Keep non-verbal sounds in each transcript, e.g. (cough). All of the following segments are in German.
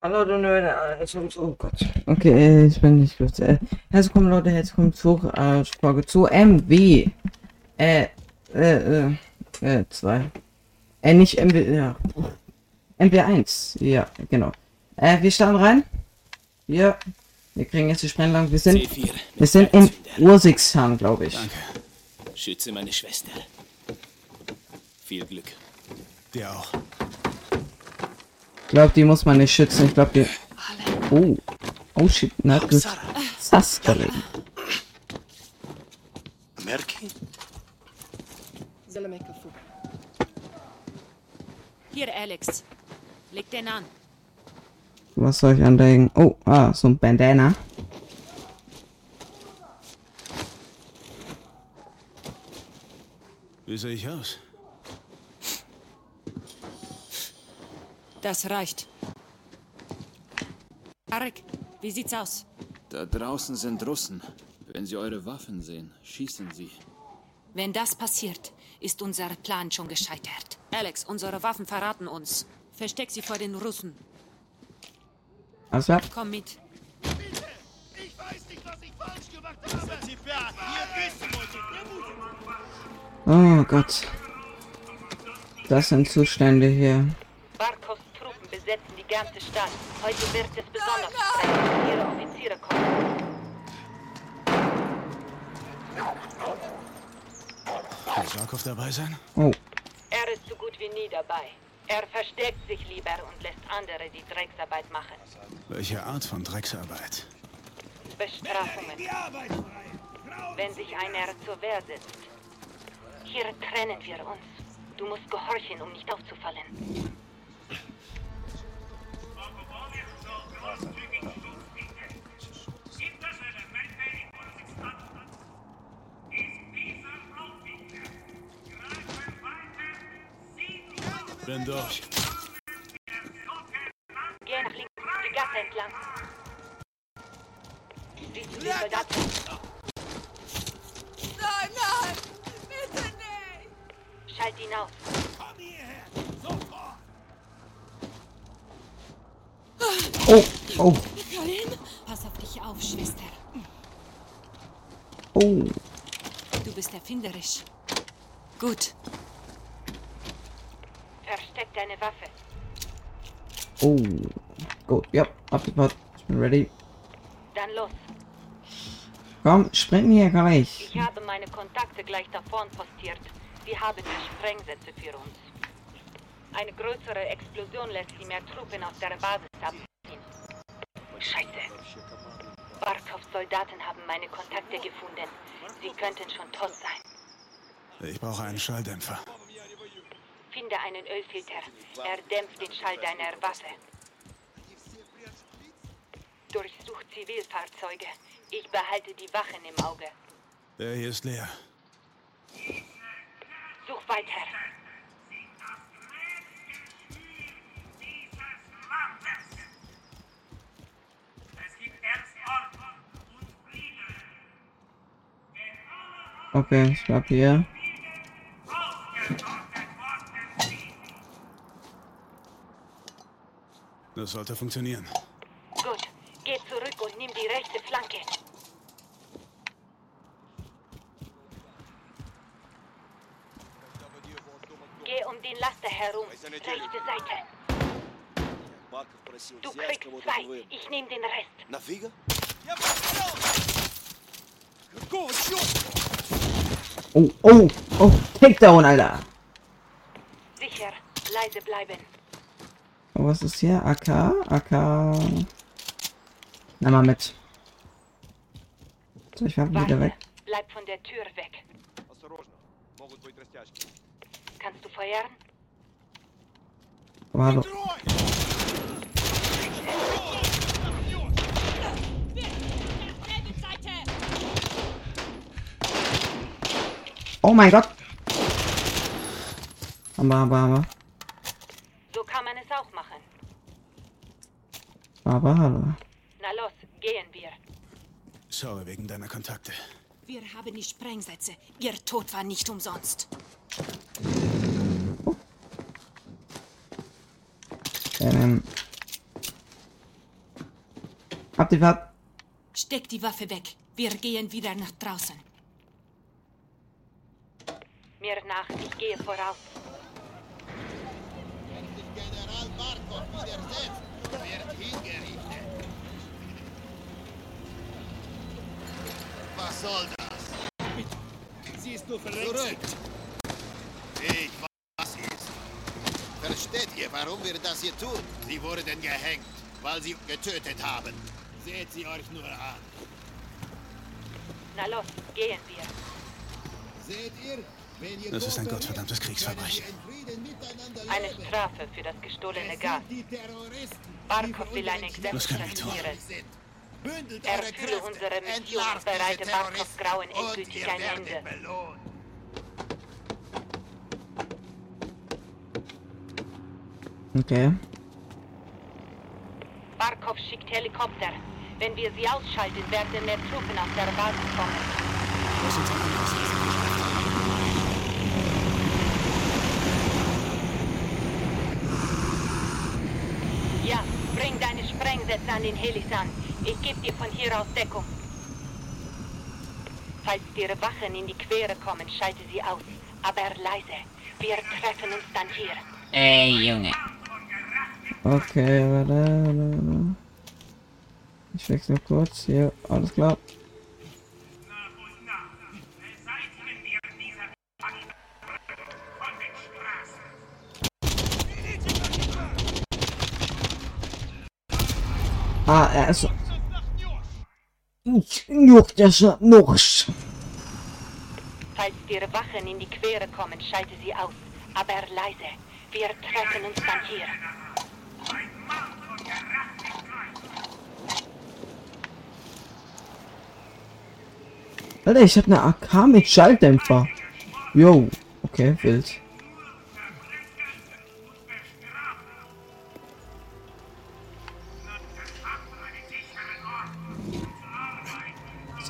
Hallo, du Leute, also, oh Gott. Okay, ich bin nicht gut. Äh, herzlich willkommen, Leute, herzlich willkommen zu äh, Folge zu MW. Äh, äh, äh, äh, 2. Äh, nicht MW, ja. MW1, ja, genau. Äh, wir starten rein. Ja, wir kriegen jetzt die Sprengladung. Wir sind, C4. wir sind in Ursigstan, glaube ich. Danke. Schütze meine Schwester. Viel Glück. Der auch glaube, die muss man nicht schützen. Ich glaube, die... Oh. Oh, shit. Na, gut. Saskarin. Hier, Alex. Leg den an. Was soll ich anlegen? Oh, ah, so ein Bandana. Wie sehe ich aus? Das reicht. Tarek, wie sieht's aus? Da draußen sind Russen. Wenn sie eure Waffen sehen, schießen sie. Wenn das passiert, ist unser Plan schon gescheitert. Alex, unsere Waffen verraten uns. Versteck sie vor den Russen. Also, Komm mit. Ich weiß nicht, was ich falsch gemacht habe. Ihr wissen wollt. oh Gott. Das sind Zustände hier. Die ganze Stadt. Heute wird es besonders streng. Ihre Offiziere kommen. Kann Sarkov dabei sein? Oh, Er ist so gut wie nie dabei. Er versteckt sich lieber und lässt andere die Drecksarbeit machen. Welche Art von Drecksarbeit? Bestrafungen, wenn sich einer zur Wehr setzt. Hier trennen wir uns. Du musst gehorchen, um nicht aufzufallen. Bin durch. Geh nach links, die Gasse entlang. Siehst du die Soldaten? Nein, nein! Bitte nicht! Schalt ihn aus. Komm hierher. Sofort. oh, oh, Colin, pass auf dich auf, Schwester. oh. Du bist erfinderisch. Gut. Deine Waffe. Oh. Gut, ja, abgepasst. Ich bin ready. Dann los. Komm, sprinten hier gleich. Ich habe meine Kontakte gleich da vorn postiert. Sie haben die Sprengsätze für uns. Eine größere Explosion lässt sie mehr Truppen aus der Basis abziehen. Scheiße. Barkovs Soldaten haben meine Kontakte gefunden. Sie könnten schon tot sein. Ich brauche einen Schalldämpfer. Finde einen Ölfilter. Er dämpft den Schall deiner Waffe. Durchsuch Zivilfahrzeuge. Ich behalte die Wachen im Auge. Der hier ist leer. Such weiter. Okay, ich bleib hier. Das sollte funktionieren. Gut. Geh zurück und nimm die rechte Flanke. Geh um den Laster herum. Rechte Seite. Du kriegst zwei. Ich nehme den Rest. На фига? Какого черта? Oh, oh, oh, Takedown, Alter. Sicher. Leise bleiben. was ist hier? AK? AK. Nimm mal mit. So, ich werfe ihn wieder weg. Bleib von der Tür weg. Kannst du feuern? Aber hallo. Oh mein Gott! Aber, aber, aber. Aber, hallo. Na los, gehen wir. Sorry wegen deiner Kontakte. Wir haben die Sprengsätze. Ihr Tod war nicht umsonst. Ähm, Habt ihr was? Steck die Waffe weg. Wir gehen wieder nach draußen. Mir nach, ich gehe voraus. General Barkov widersetzt, hingerichtet. Was soll das? Sie ist nur verrückt. Ich weiß, was sie ist. Versteht ihr, warum wir das hier tun? Sie wurden gehängt, weil sie getötet haben. Seht sie euch nur an. Na los, gehen wir. Seht ihr? Wenn ihr Das ist ein gottverdammtes Kriegsverbrechen. Eine. Strafe für das gestohlene Es Gas. Barkov will ein. Exempel Er fühle Kräfte, unsere Mission und bereite diese Barkov Terroristen Grauen endgültig ein Ende. Okay. Barkov schickt Helikopter. Wenn wir sie ausschalten, werden mehr Truppen aus der Basis kommen. Lass uns an die Ja, bring deine Sprengsätze an den Helis an. Ich gebe dir von hier aus Deckung. Falls dir Wachen in die Quere kommen, schalte sie aus. Aber leise. Wir treffen uns dann hier. Ey, Junge. Okay, warte, warte, warte. Ich wechsle kurz. Hier, alles klar. Ah, er ist. Noch, das ist noch. Falls dir Wachen in die Quere kommen, schalte sie aus. Aber leise. Wir treffen uns dann hier. Alter, ich hab eine AK mit Schalldämpfer. Yo, okay, wild.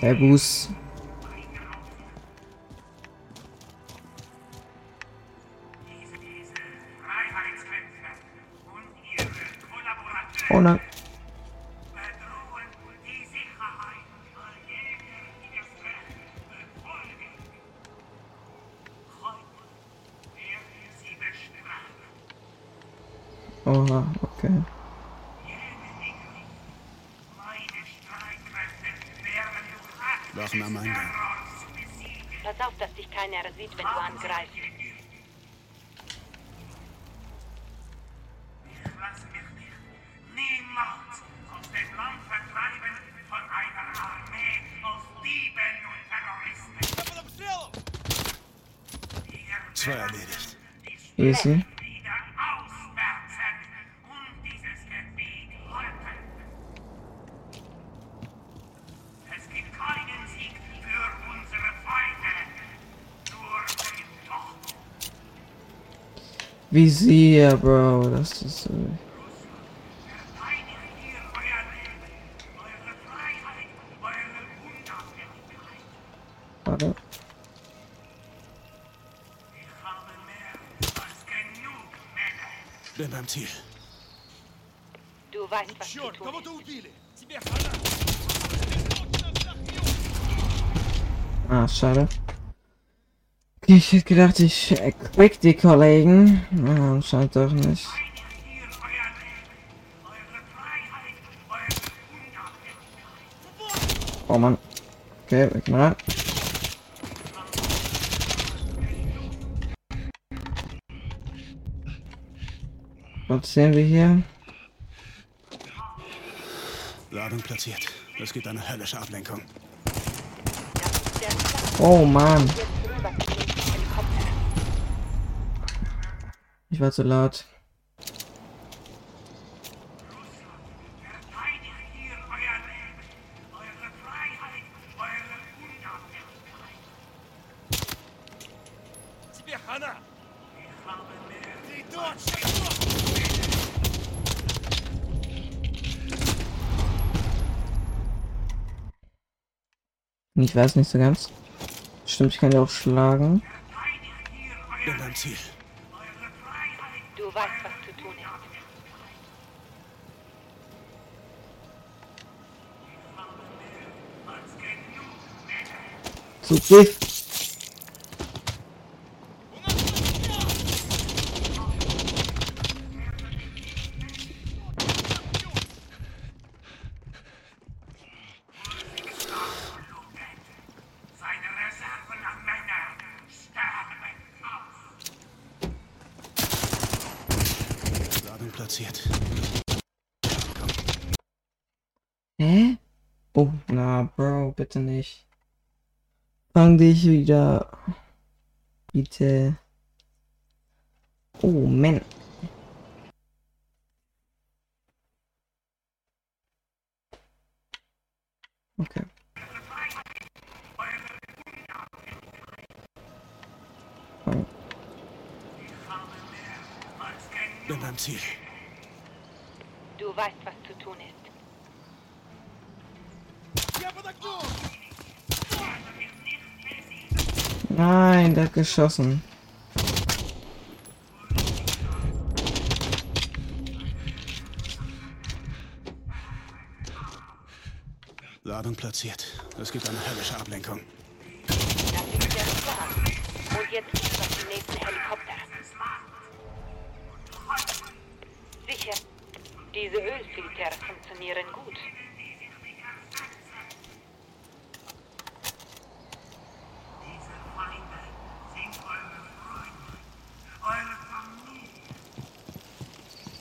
Servus. Oh nein. Oha, okay. Wachen am Eingang. Pass auf, dass dich keiner sieht, wenn du angreifst. Lass mich nicht niemals aus dem Land vertreiben von einer Armee aus Dieben und Terroristen. Zwei erledigt. Easy. Ich habe mehr als genug Männer. Bin beim Ziel. Du weißt, was zu tun ist. Ah, schade. Ich hätte gedacht, ich quick die Kollegen. Ja, anscheinend doch nicht. Oh Mann. Okay, weg mal. Was sehen wir hier? Ladung platziert. Es gibt eine höllische Ablenkung. Oh Mann. Jetzt rüber zu den Helikopter. Ich war zu laut. Ich! Ich weiß nicht so ganz. Stimmt, ich kann ja auch schlagen. Bin beim Ziel. Super wieder. Bitte. Oh, Mann. Okay. Oh, Bin beim Ziel. Du weißt, was zu tun ist. Nein, der hat geschossen. Ladung platziert. Es gibt eine höllische Ablenkung. Das ist der Plan. Und jetzt ist noch die nächste Helikopter. Sicher. Diese Ölfilter funktionieren gut. Diese Feinde sind eure Freunde, eure Familie.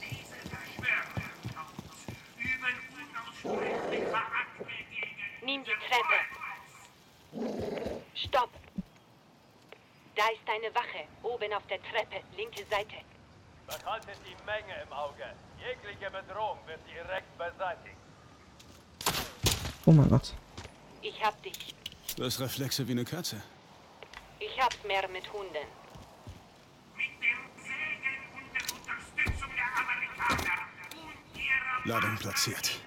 Diese Verschwörungscodes üben unaussprechliche Akte gegen Nimm die Treppe. Stopp. Da ist eine Wache. Oben auf der Treppe, linke Seite. Behaltet die Menge im Auge. Jegliche Bedrohung wird direkt beseitigt. Oh mein Gott. Ich hab dich. Du hast Reflexe wie eine Katze. Ich hab's mehr mit Hunden. mit dem Segen und der Unterstützung der Amerikaner und ihrer Ladung platziert.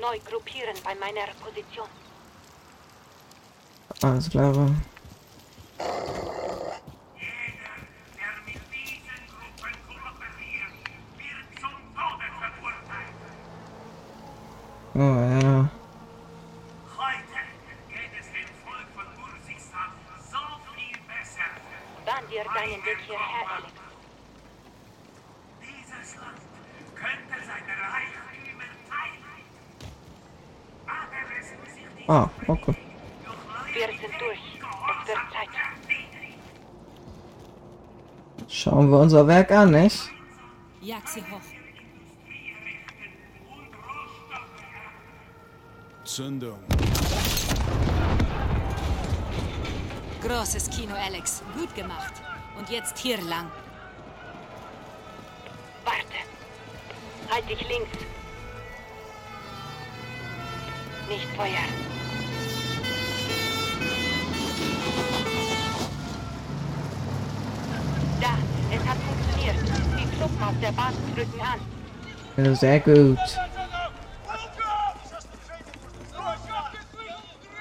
Neu gruppieren bei meiner Position. Alles klar. Jeder, der mit diesen Gruppen kooperiert, wird zum Tode verurteilt. Oh ja. Heute geht es dem Volk von Mursistan so viel besser. Bahn dir deinen Weg hierher, Alex. Dieses Land könnte seine Reichtümer teilen. Aber es muss sich die Ah, okay. Wir sind durch. Es wird Zeit. Schauen wir unser Werk an, nicht? Jag sie hoch. Zündung. Großes Kino, Alex. Gut gemacht. Und jetzt hier lang. Warte. Halt dich links. Nicht feuern. Da, es hat funktioniert. Die Truppen auf der Basis rücken an. Ja, sehr gut.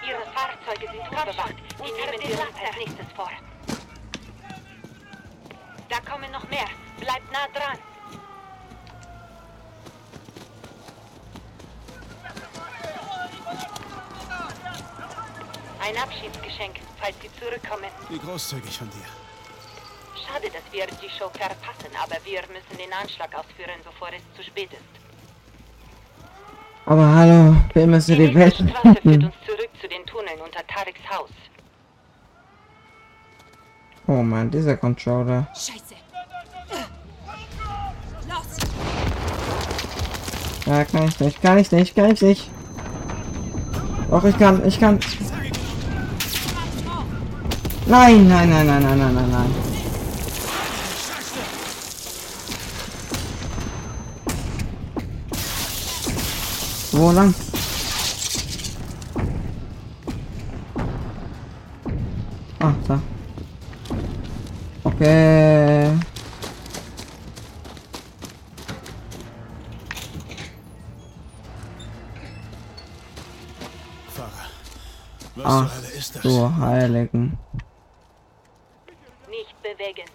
Ihre Fahrzeuge sind überwacht. Die nehmen wir uns als nächstes vor. Da kommen noch mehr. Bleibt nah dran. Ein Abschiedsgeschenk, falls Sie zurückkommen. Wie großzügig von dir. Schade, dass wir die Show verpassen, aber wir müssen den Anschlag ausführen, bevor es zu spät ist. Aber hallo, wir müssen Die die Welt Straße führt uns zurück zu den Tunneln unter Tareks Haus. Oh Mann, dieser Controller. Scheiße. Los! Ja, kann ich nicht, kann ich nicht, kann ich nicht. Doch, ich kann, ich kann. Nein, nein, nein, nein, nein, nein, nein, nein. Wo lang? Ah, da. Okay. Ach, du Heiligen. Nicht bewegen.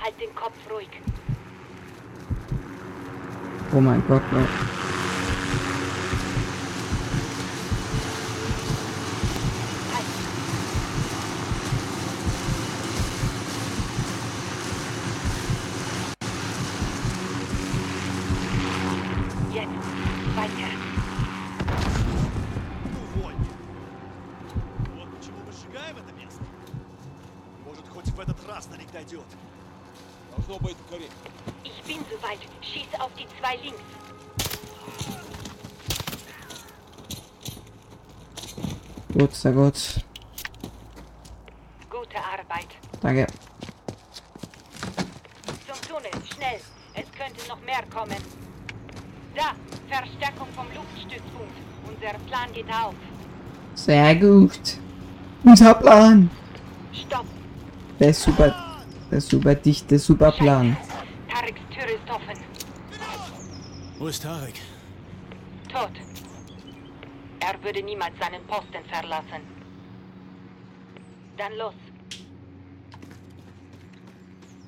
Halt den Kopf ruhig. Oh mein Gott, no. Sehr gut. Gute Arbeit. Danke. Zum Tunnel. Schnell. Es könnte noch mehr kommen. Da. Verstärkung vom Luftstützpunkt. Unser Plan geht auf. Sehr gut. Unser Plan. Stopp. Der ist super. Der ist super dicht, der ist super Plan. Scheiße. Tareks Tür ist offen. Wo ist Tarek? Tot. Er würde niemals seinen Posten verlassen. Dann los.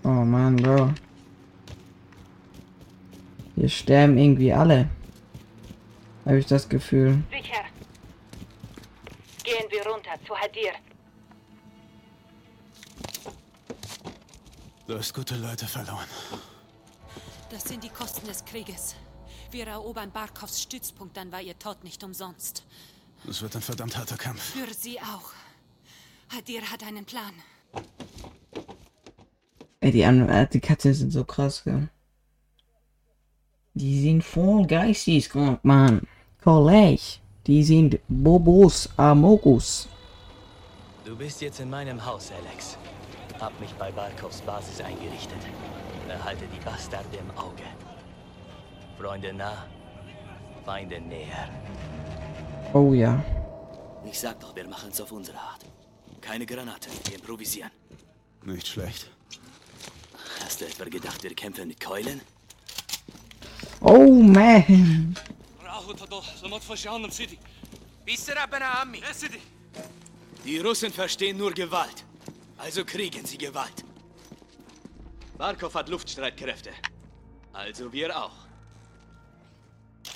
Oh Mann, Bro. Wir sterben irgendwie alle. Habe ich das Gefühl. Sicher. Gehen wir runter zu Hadir. Du hast gute Leute verloren. Das sind die Kosten des Krieges. Wir erobern Barkovs Stützpunkt, dann war ihr Tod nicht umsonst. Es wird ein verdammt harter Kampf. Für sie auch. Hadir hat einen Plan. Ey, die, An äh, die Katzen sind so krass, gell? Die sind voll geisteskrank, Mann. Kollege. Die sind Bobos Amogus. Du bist jetzt in meinem Haus, Alex. Hab mich bei Barkovs Basis eingerichtet. Behalte die Bastarde im Auge. Freunde nah, Feinde näher. Oh ja. Ich sag doch, wir machen's auf unsere Art. Keine Granaten, wir improvisieren. Nicht schlecht. Hast du etwa gedacht, wir kämpfen mit Keulen? Oh man. Die Russen verstehen nur Gewalt. Also kriegen sie Gewalt. Barkov hat Luftstreitkräfte. Also wir auch.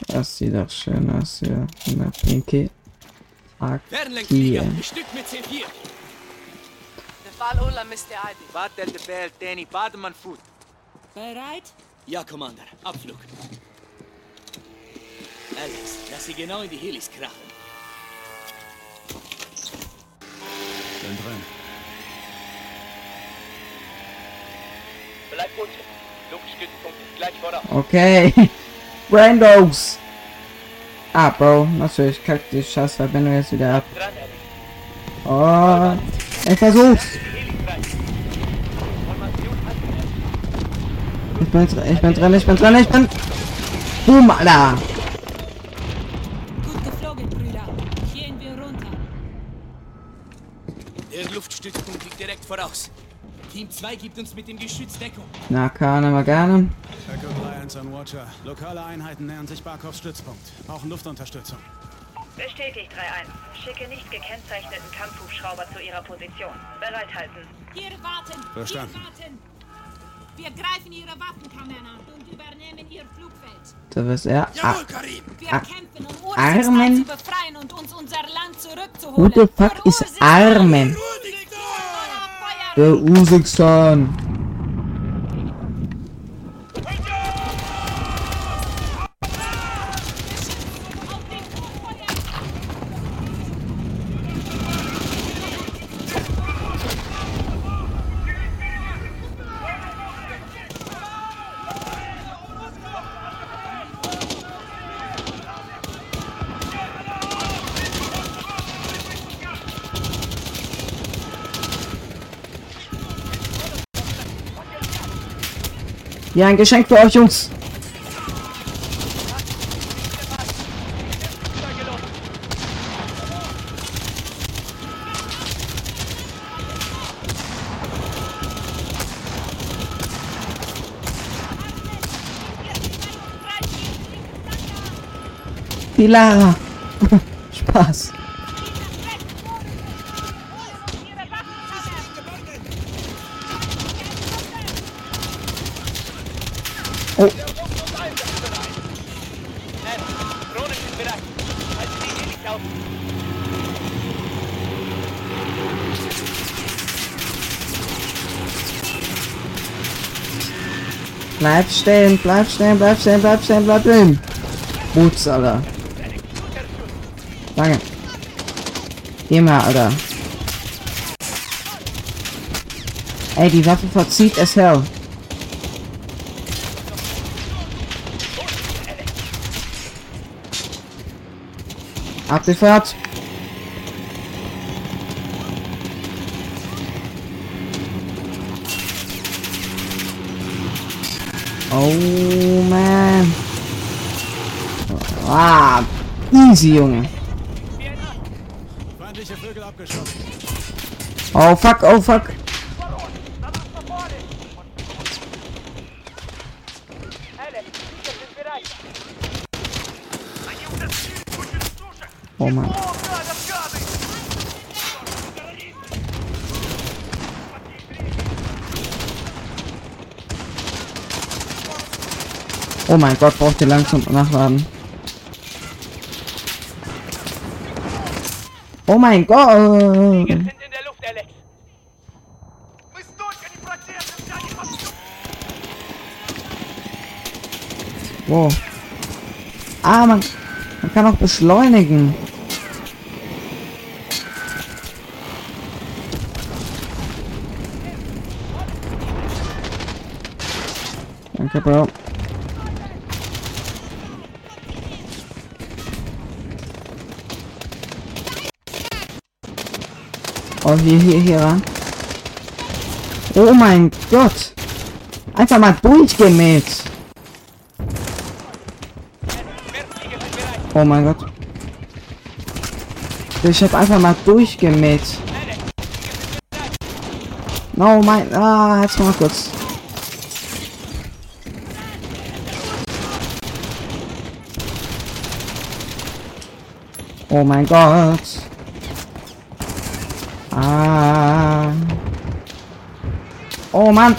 Das sieht doch schön aus hier. Na, Pinky. C4. Bereit? Ja, Commander, Abflug. Alex, lass sie genau in die Helis krachen. Bin drin. Bleib unten. Luftstützpunkt ist gleich voraus. Okay. (laughs) Brandos. Ah, Bro. Natürlich kackt die Scheißverbindung jetzt wieder ab. Alex. Oh. Ich versuch's. Ich bin, ich bin drin, ich bin drin, ich bin... Boom, Alter. Gut geflogen, Brüder. Gehen wir runter. Der Luftstützpunkt liegt direkt voraus. Team 2 gibt uns mit dem Geschütz Deckung. Na, kann aber gerne. Echo 3-1 an Watcher. Lokale Einheiten nähern sich Barkovs Stützpunkt. Brauchen Luftunterstützung. Bestätigt 3-1. Schicke nicht gekennzeichneten Kampfhubschrauber zu ihrer Position. Bereithalten. Hier warten. Verstanden. Hier warten. Wir greifen ihre Waffenkammern an und übernehmen ihr Flugfeld. Da wirst er... Ah, Karim! Wir Ah, kämpfen, um Armen. Zu befreien und uns unser Land zurückzuholen. who the fuck is. Armen? Feuer! Der Ja, ein Geschenk für euch, Jungs. Die Lara. (laughs) Spaß. Oh. Bleib stehen, bleib stehen, bleib stehen, bleib stehen, bleib stehen. Boots, Alter. Danke. Geh mal, Alter. Ey, die Waffe verzieht es hell. Abgefährt. Oh man. Ah, easy, Junge. Oh fuck, oh fuck. Oh Mann. Oh mein Gott, braucht ihr langsam nachladen. Oh mein Gott. Wow. Ah, man, man kann auch beschleunigen. Danke, Bro. Oh, hier, hier, hier ran. Oh mein Gott. Einfach mal durchgemäht. Oh mein Gott. Ich hab einfach mal durchgemäht. No, mein... Ah, jetzt mal kurz. Oh mein Gott. Ah. Oh Mann.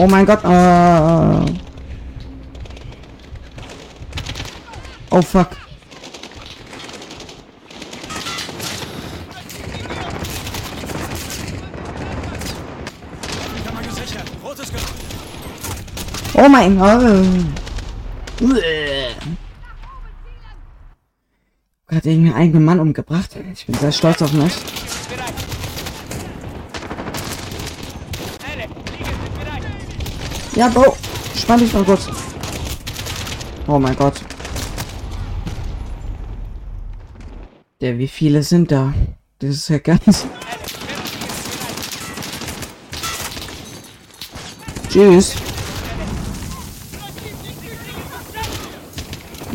Oh mein Gott. Ah. Oh fuck. Kann man gesichert. Rotes Ge Oh mein. Uäh. Hat irgendeinen eigenen Mann umgebracht. Ich bin sehr stolz auf mich. Ja, Bro. Spann dich mal kurz. Oh mein Gott. Der, wie viele sind da? Das ist ja ganz... Tschüss.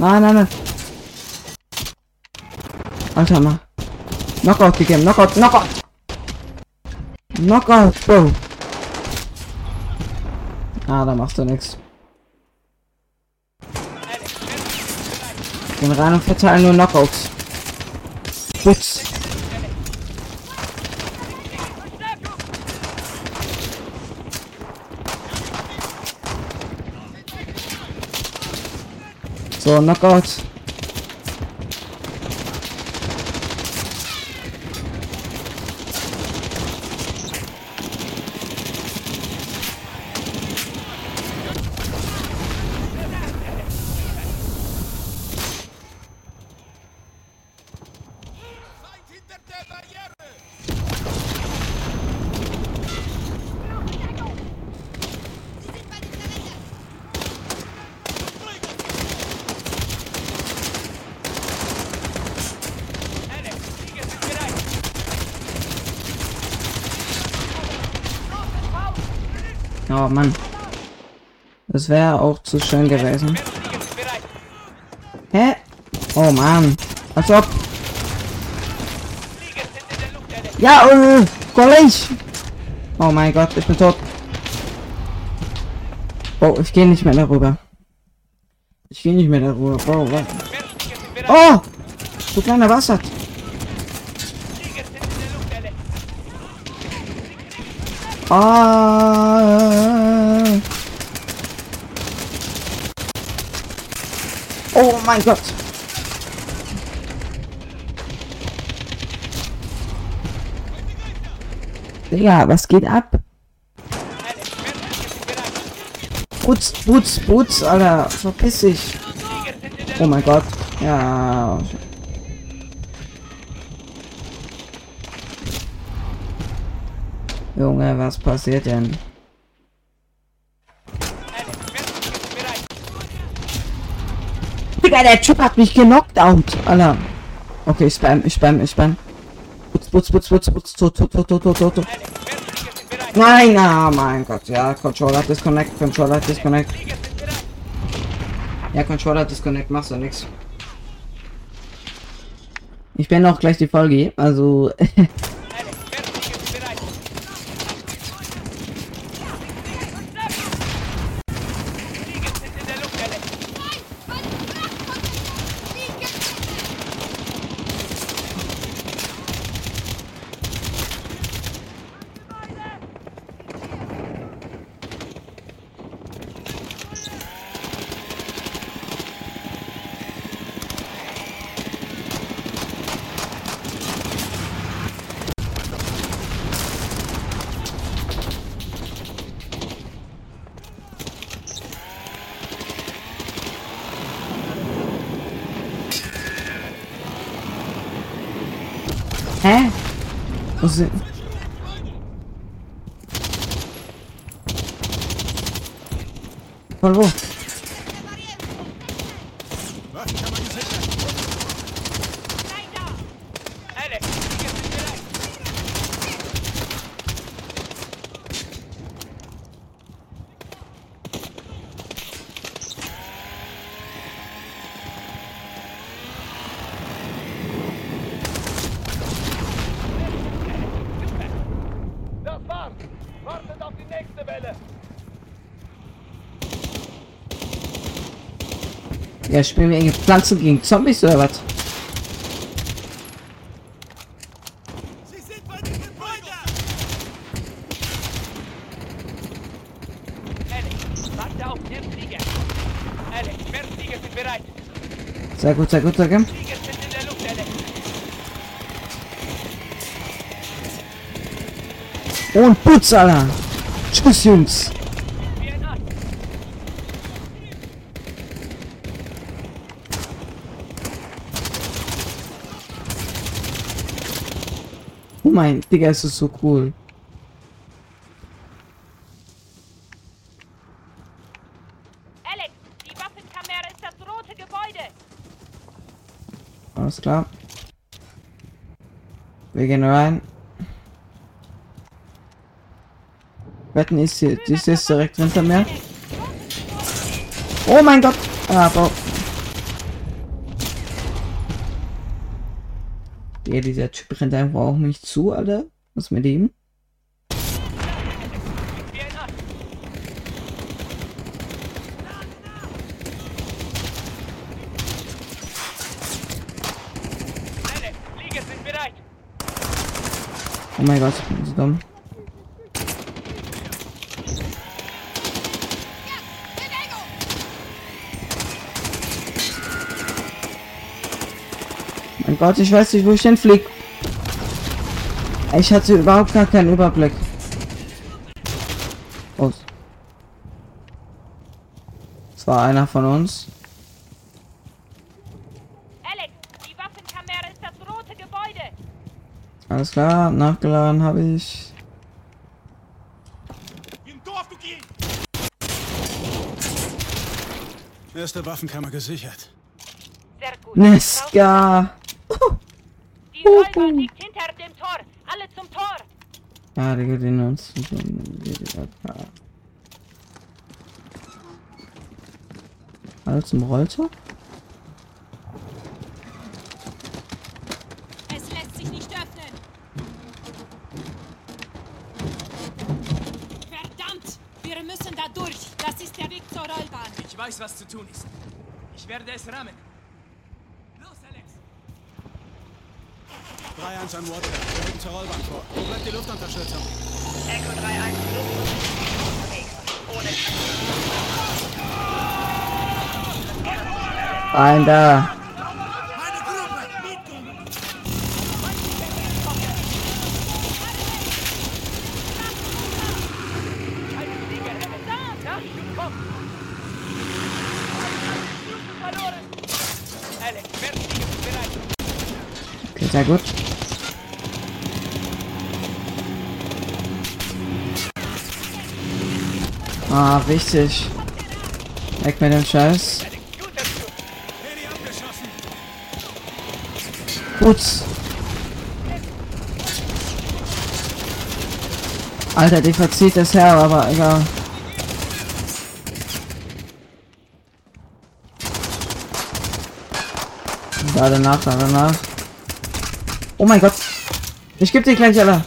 Nein, nein, nein. Alter, mal. Knockout gegeben. Knockout, Knockout. Knockout, Bro. Ah, da machst du nichts. Gehen rein und verteilen nur Knockouts. Putz. So, Knockout. Das wäre auch zu schön gewesen. Hä? Oh Mann. Als ob. Ja, äh, Kollege. Oh mein Gott, ich bin tot. Oh, ich gehe nicht mehr darüber. Ich gehe nicht mehr darüber. Oh, was? Oh! Du kleiner Bastard. Ah. Oh mein Gott. Digga, was geht ab? Putz, putz, putz, Alter. Verpiss dich. Oh mein Gott. Ja. Junge, was passiert denn? Digga, der Typ hat mich genockt out, Alter. Okay, ich spam, ich spam, ich spam. Putz, putz, putz, putz, putz, tot, tot, tot, tot, tot, tot. Nein, ah, mein Gott, ja, Controller Disconnect, Controller Disconnect. Ja, Controller Disconnect, machst du nix. Ich bin auch gleich die Folge, also. (laughs) Hä? Wo sind... Von wo? Das war's! Wartet auf die nächste Welle! Ja, spielen wir irgendwelche Pflanzen gegen Zombies oder was? Sehr gut, sehr gut, sehr gut. Und Putz, Alter. Tschüss, Jungs. Wie ein Ast! Oh mein, Digga, es ist so cool. Alex, die Waffenkamera ist das rote Gebäude. Alles klar. Wir gehen rein. Wetten ist hier, die ist jetzt direkt hinter mir. Oh mein Gott! Ah, Bau. Ja, dieser Typ rennt einfach auch nicht zu, Alter. Was mit ihm? Oh mein Gott, ich bin so dumm. Mein Gott, ich weiß nicht, wo ich denn flieg. Ich hatte überhaupt gar keinen Überblick. Oh. Es war einer von uns. Alex, die Waffenkamera ist das rote Gebäude. Alles klar, nachgeladen habe ich. Erste Waffenkammer gesichert. Sehr gut. Neska. Die Räuber liegt hinter dem Tor. Alle zum Tor. Ja, Digga, den uns. Alles zum Rolltor? Es lässt sich nicht öffnen. Verdammt! Wir müssen da durch. Das ist der Weg zur Rollbahn. Ich weiß, was zu tun ist. Ich werde es rammen. Los, Alex! 3-1 an Water. Wir rücken zur Rollbahn vor. Wo bleibt die Luftunterstützung? Echo 3-1 unterwegs. Ohne da. Okay, sehr gut. Ah, wichtig. Weg mit dem Scheiß. Gut. Alter, die verzieht das her, aber egal. Da danach, da danach. Oh mein Gott. Ich geb dir gleich, Alter.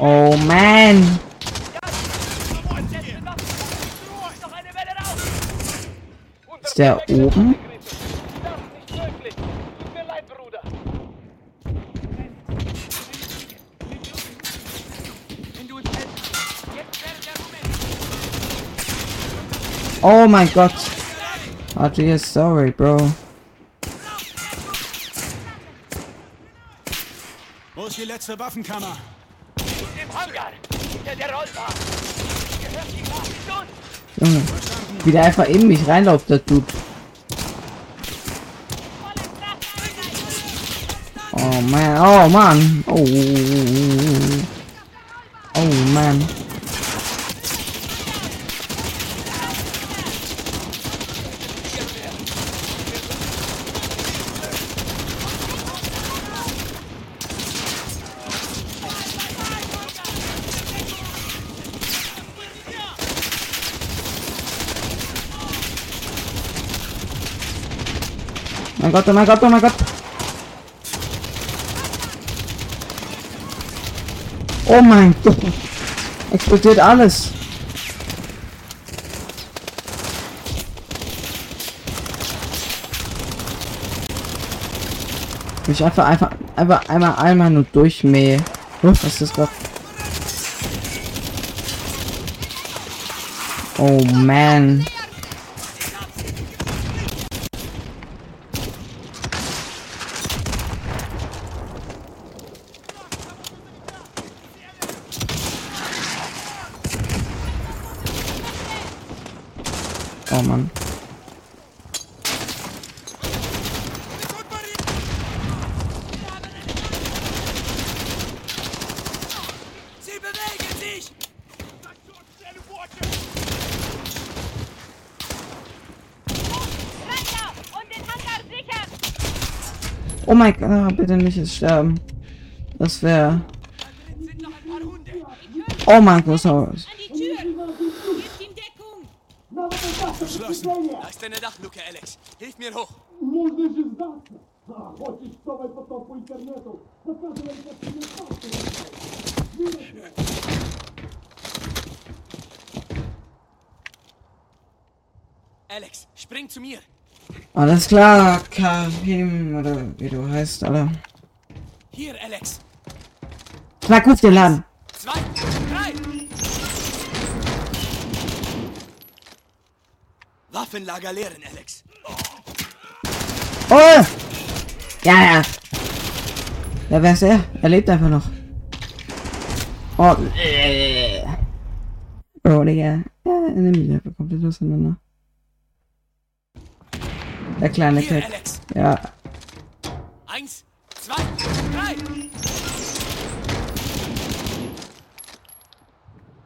Oh man. Ist der oben? Oh mein Gott. RG sorry, Bro. Wo ist die letzte Waffenkammer? Hangar! Hinter der Rollbahn! Gehört! Junge. Wie der einfach in mich reinläuft, der Dude. Oh man, oh man. Oh. Oh man. Mein Gott, oh mein Gott, oh mein Gott. Oh mein Gott. Explodiert alles. Ich einfach, einfach, einfach einmal, einmal nur durchmähe. Was ist das? Oh man. Oh Mann. Sie bewegen sich! Panzer und den Hangar sichern! Oh Gott, ah, bitte nicht jetzt sterben. Das wäre. Oh Deckung! Verschlossen. Da ist eine Dachluke, Alex. Hilf mir hoch. Alex, spring zu mir. Alles klar, Karim, oder wie du heißt, Alter. Hier, Alex. Knack, ruf den Laden. Zwei, drei. Waffenlager leeren, Alex. Oh! Ja, ja. Ja, wer ist er? Er lebt einfach noch. Oh, äh. Oh, Digga. Ja, nimmt mich einfach komplett auseinander. Der kleine Hier, Cat. Alex. Ja. Eins, zwei, drei.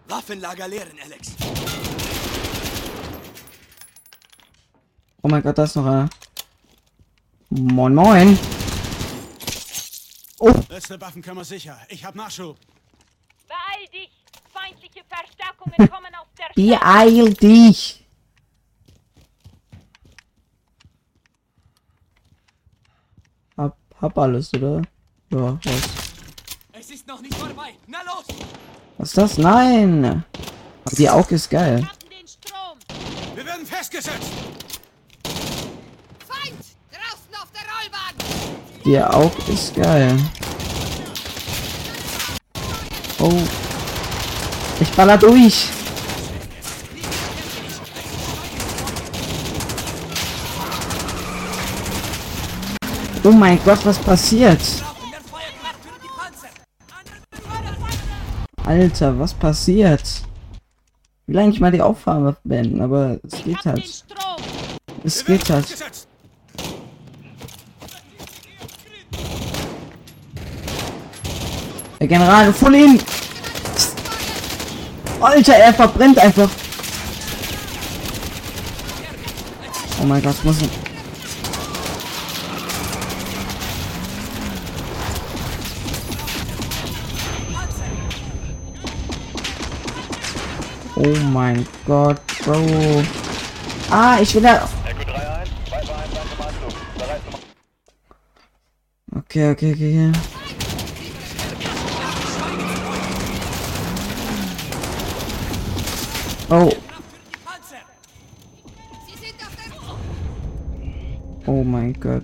Waffenlager leeren, Alex. Oh mein Gott, da ist noch einer. Moin, moin. Oh, Letzte Waffenkammer sicher. Ich hab Nachschub. Beeil dich! Feindliche Verstärkungen kommen aus der Stadt! beeil dich. Hab, alles, oder? Ja, was? Es ist noch nicht vorbei. Na los! Was ist das? Nein! Aber die Auge ist geil. Kappen den Strom! Ausgesetzt! Feind! Draußen auf der Rollbahn! Der auch ist geil. Oh. Ich baller durch. Oh mein Gott, was passiert? Alter, was passiert? Ich will eigentlich mal die Aufnahme beenden, aber es geht halt. Es geht halt. Der General, voll hin! Alter, er verbrennt einfach. Oh mein Gott, muss ich... Oh mein Gott, Bro. Ah, ich will da... Echo 3-1, Viper 1 zum Anflug. Bereit zum Okay, okay, okay, okay. Oh, oh mein Gott.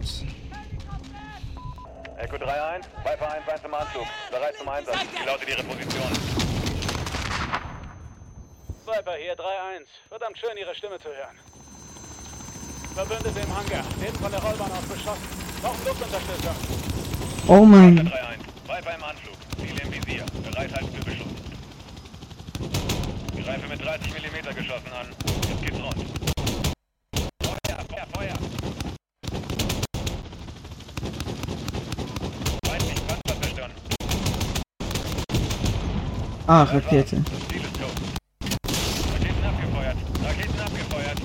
Echo 3-1, Viper 1 1 zum Anflug. Bereit zum Einsatz. Wie lautet Ihre Position? Viper hier, 3-1. Verdammt schön, Ihre Stimme zu hören. Verbündete im Hangar. Werden von der Rollbahn aus beschossen. Brauchen Luftunterstützung. Oh mein... 3-1, Viper im Anflug. Ziel im Visier. Bereitheit für Beschuss. Greife mit 30 mm geschossen an. Jetzt geht's rund. Feuer, Feuer, Feuer! Ah, Rakete. Das Ziel ist tot. Raketen abgefeuert. Raketen abgefeuert.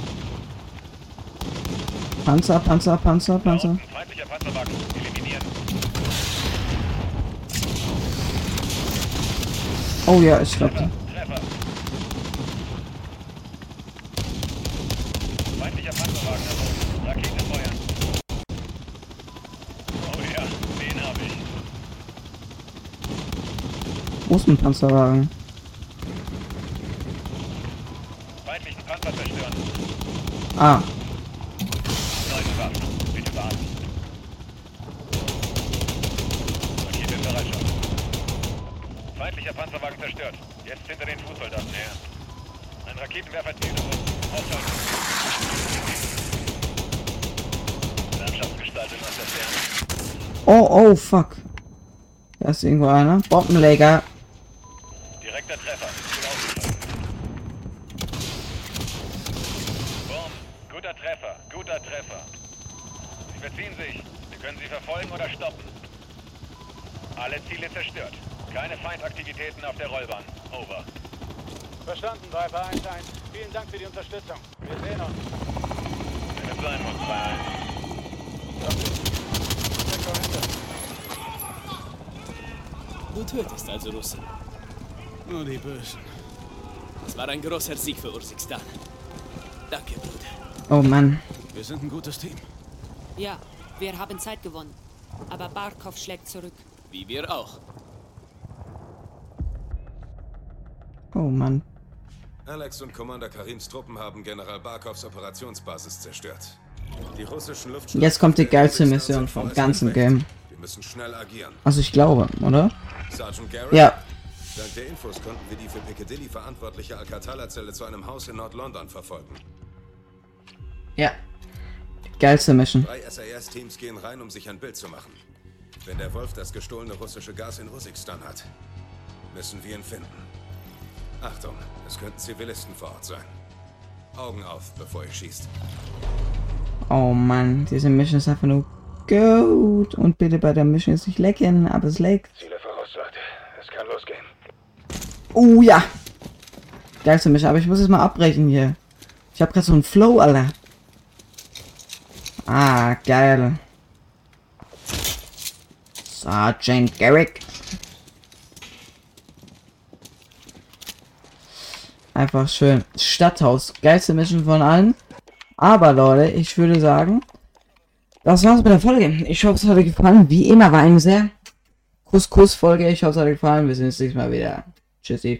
Panzer, Panzer, Panzer, Panzer. Oh ja, ich glaube. Feuern. Oh ja, den hab ich. Wo ist ein Panzerwagen? Feindlichen Panzer zerstören. Ah, Neue Waffen. Bitte warten. Rakete in Bereitschaft. Feindlicher Panzerwagen zerstört. Jetzt hinter den Fußsoldaten her. Ein Raketenwerfer zielt auf uns. Ausschalten. Landschaftsgestaltung aus der Ferne. oh, oh, fuck. Da ist irgendwo einer. Bombenleger. Direkter Treffer. Boom. Guter Treffer. Guter Treffer. Sie verziehen sich. Wir können sie verfolgen oder stoppen. Alle Ziele zerstört. Keine Feindaktivitäten auf der Rollbahn. Over. Verstanden, Viper 1-1. Vielen Dank für die Unterstützung. Wir sehen uns. Wenn es sein muss, 3-1. Echo hinter. Du tötest also Russen. Nur die Bösen. Es war ein großer Sieg für Ursikstan. Danke, Bruder. Oh Mann. Wir sind ein gutes Team. Ja, wir haben Zeit gewonnen. Aber Barkov schlägt zurück. Wie wir auch. Oh Mann. Alex und Commander Karims Truppen haben General Barkovs Operationsbasis zerstört. Die russischen Luftschiffe... Jetzt kommt die geilste Mission vom ganzen Game. Wir müssen schnell agieren. Also ich glaube, oder? Sergeant Garrett? Ja. Dank der Infos konnten wir die für Piccadilly verantwortliche Alcatala-Zelle zu einem Haus in Nord-London verfolgen. Ja. Geilste Mission. Drei SAS-Teams gehen rein, um sich ein Bild zu machen. Wenn der Wolf das gestohlene russische Gas in Ursikstan hat, müssen wir ihn finden. Achtung, es könnten Zivilisten vor Ort sein. Augen auf, bevor ihr schießt. Oh Mann, diese Mission ist einfach nur gut. Und bitte bei der Mission jetzt nicht lecken, aber es leckt. Ziele voraus, Leute. Es kann losgehen. Oh ja. Geilste Mission, aber ich muss jetzt mal abbrechen hier. Ich habe gerade so einen Flow, Alter. Ah, geil. Sergeant Garrick. Einfach schön. Stadthaus. Geilste Mission von allen. Aber Leute, ich würde sagen, das war's mit der Folge. Ich hoffe, es hat euch gefallen. Wie immer war eine sehr Kuss-Kuss-Folge. Ich hoffe, es hat euch gefallen. Wir sehen uns nächstes Mal wieder. Tschüssi.